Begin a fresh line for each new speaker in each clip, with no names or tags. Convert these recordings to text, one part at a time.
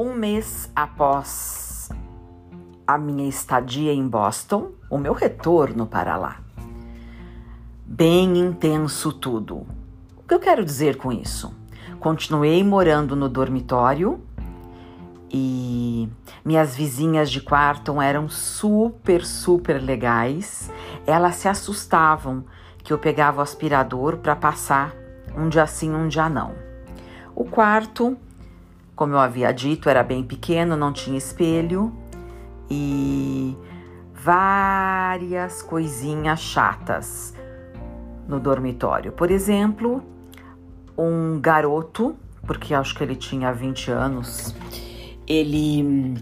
Um mês após a minha estadia em Boston, o meu retorno para lá. Bem intenso tudo. O que eu quero dizer com isso? Continuei morando no dormitório e minhas vizinhas de quarto eram super, super legais. Elas se assustavam que eu pegava o aspirador para passar um dia sim, um dia não. O quarto, como eu havia dito, era bem pequeno, não tinha espelho e várias coisinhas chatas no dormitório. Por exemplo, um garoto, porque acho que ele tinha 20 anos, ele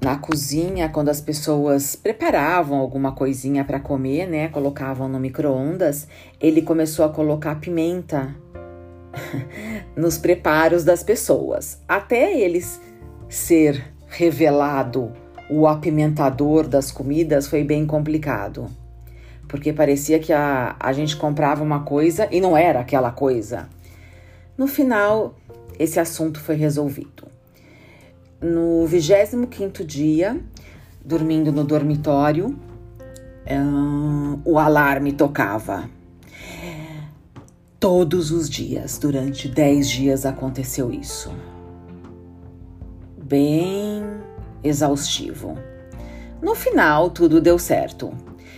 na cozinha, quando as pessoas preparavam alguma coisinha para comer, né, colocavam no micro-ondas, ele começou a colocar pimenta nos preparos das pessoas. Até eles ser revelado o apimentador das comidas foi bem complicado. Porque parecia que a, a gente comprava uma coisa e não era aquela coisa. No final, esse assunto foi resolvido. No 25 dia, dormindo no dormitório, um, o alarme tocava. Todos os dias, durante 10 dias, aconteceu isso. Bem exaustivo. No final, tudo deu certo.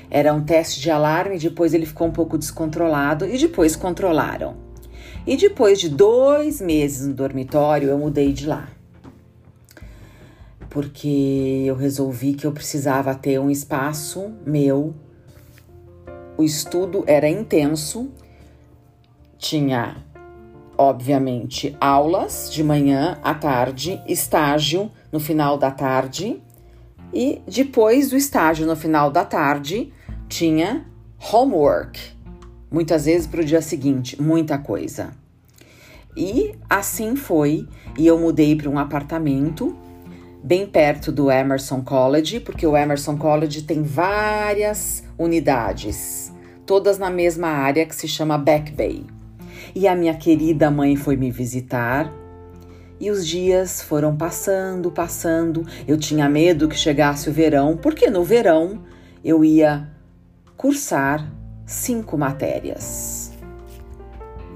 Era um teste de alarme, depois ele ficou um pouco descontrolado e depois controlaram. E depois de dois meses no dormitório, eu mudei de lá. Porque eu resolvi que eu precisava ter um espaço meu. O estudo era intenso, tinha, obviamente, aulas de manhã à tarde, estágio no final da tarde, e depois do estágio no final da tarde, tinha homework, muitas vezes para o dia seguinte, muita coisa. E assim foi, e eu mudei para um apartamento bem perto do Emerson College, porque o Emerson College tem várias unidades, todas na mesma área que se chama Back Bay. E a minha querida mãe foi me visitar. E os dias foram passando, passando. Eu tinha medo que chegasse o verão, porque no verão eu ia cursar cinco matérias.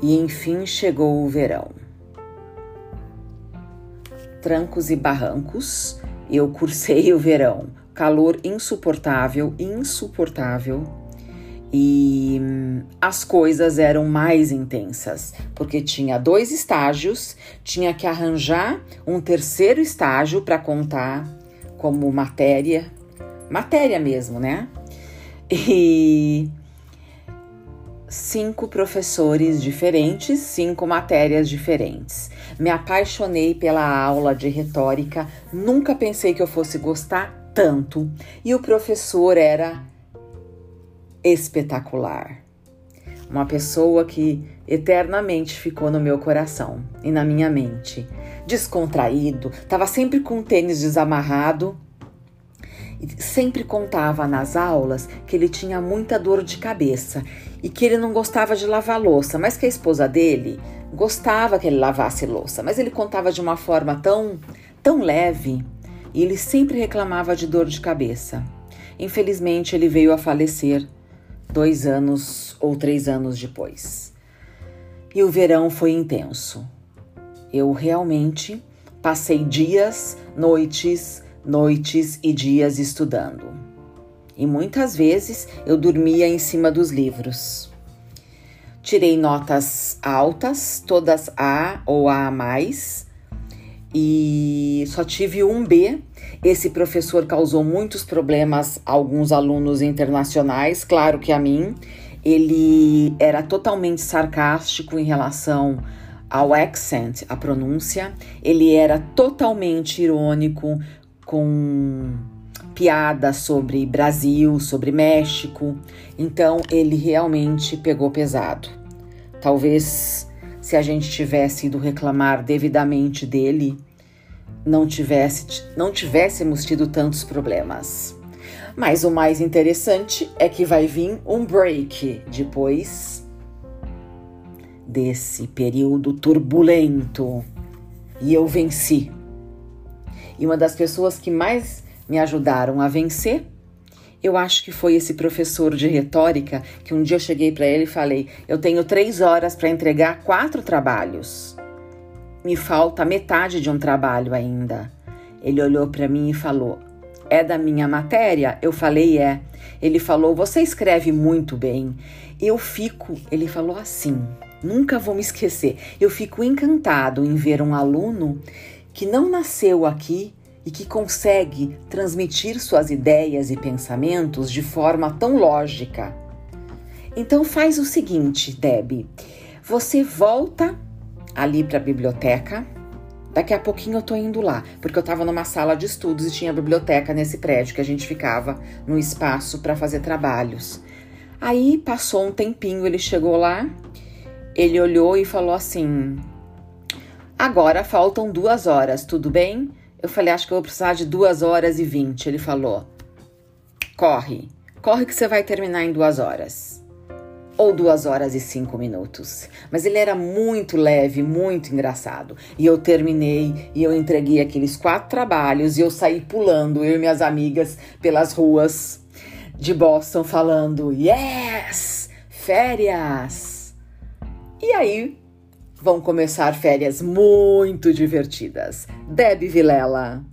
E enfim chegou o verão. Trancos e barrancos, eu cursei o verão. Calor insuportável, insuportável. E hum, as coisas eram mais intensas, porque tinha dois estágios, tinha que arranjar um terceiro estágio para contar como matéria, matéria mesmo, né? e cinco professores diferentes, cinco matérias diferentes. Me apaixonei pela aula de retórica, nunca pensei que eu fosse gostar tanto, e o professor era espetacular. Uma pessoa que eternamente ficou no meu coração e na minha mente. Descontraído, estava sempre com o tênis desamarrado sempre contava nas aulas que ele tinha muita dor de cabeça e que ele não gostava de lavar louça, mas que a esposa dele gostava que ele lavasse louça, mas ele contava de uma forma tão, tão leve e ele sempre reclamava de dor de cabeça. Infelizmente, ele veio a falecer dois anos ou três anos depois. E o verão foi intenso. Eu realmente passei dias, noites, noites e dias estudando. E muitas vezes eu dormia em cima dos livros. Tirei notas altas, todas A ou A mais, e só tive um B. Esse professor causou muitos problemas a alguns alunos internacionais, claro que a mim. Ele era totalmente sarcástico em relação ao accent, a pronúncia. Ele era totalmente irônico, com piadas sobre Brasil, sobre México. Então ele realmente pegou pesado. Talvez se a gente tivesse ido reclamar devidamente dele, não tivesse não tivéssemos tido tantos problemas. Mas o mais interessante é que vai vir um break depois desse período turbulento e eu venci. E uma das pessoas que mais me ajudaram a vencer, eu acho que foi esse professor de retórica que um dia eu cheguei para ele e falei: Eu tenho três horas para entregar quatro trabalhos. Me falta metade de um trabalho ainda. Ele olhou para mim e falou: É da minha matéria? Eu falei: É. Ele falou: Você escreve muito bem. Eu fico, ele falou assim, nunca vou me esquecer. Eu fico encantado em ver um aluno que não nasceu aqui e que consegue transmitir suas ideias e pensamentos de forma tão lógica. Então faz o seguinte, Deb, você volta ali para a biblioteca. Daqui a pouquinho eu tô indo lá, porque eu tava numa sala de estudos e tinha biblioteca nesse prédio que a gente ficava no espaço para fazer trabalhos. Aí passou um tempinho, ele chegou lá, ele olhou e falou assim: Agora faltam duas horas, tudo bem? Eu falei, acho que eu vou precisar de duas horas e vinte. Ele falou, corre, corre que você vai terminar em duas horas. Ou duas horas e cinco minutos. Mas ele era muito leve, muito engraçado. E eu terminei e eu entreguei aqueles quatro trabalhos e eu saí pulando, eu e minhas amigas, pelas ruas de Boston, falando: Yes! Férias! E aí vão começar férias muito divertidas. Deb Vilela.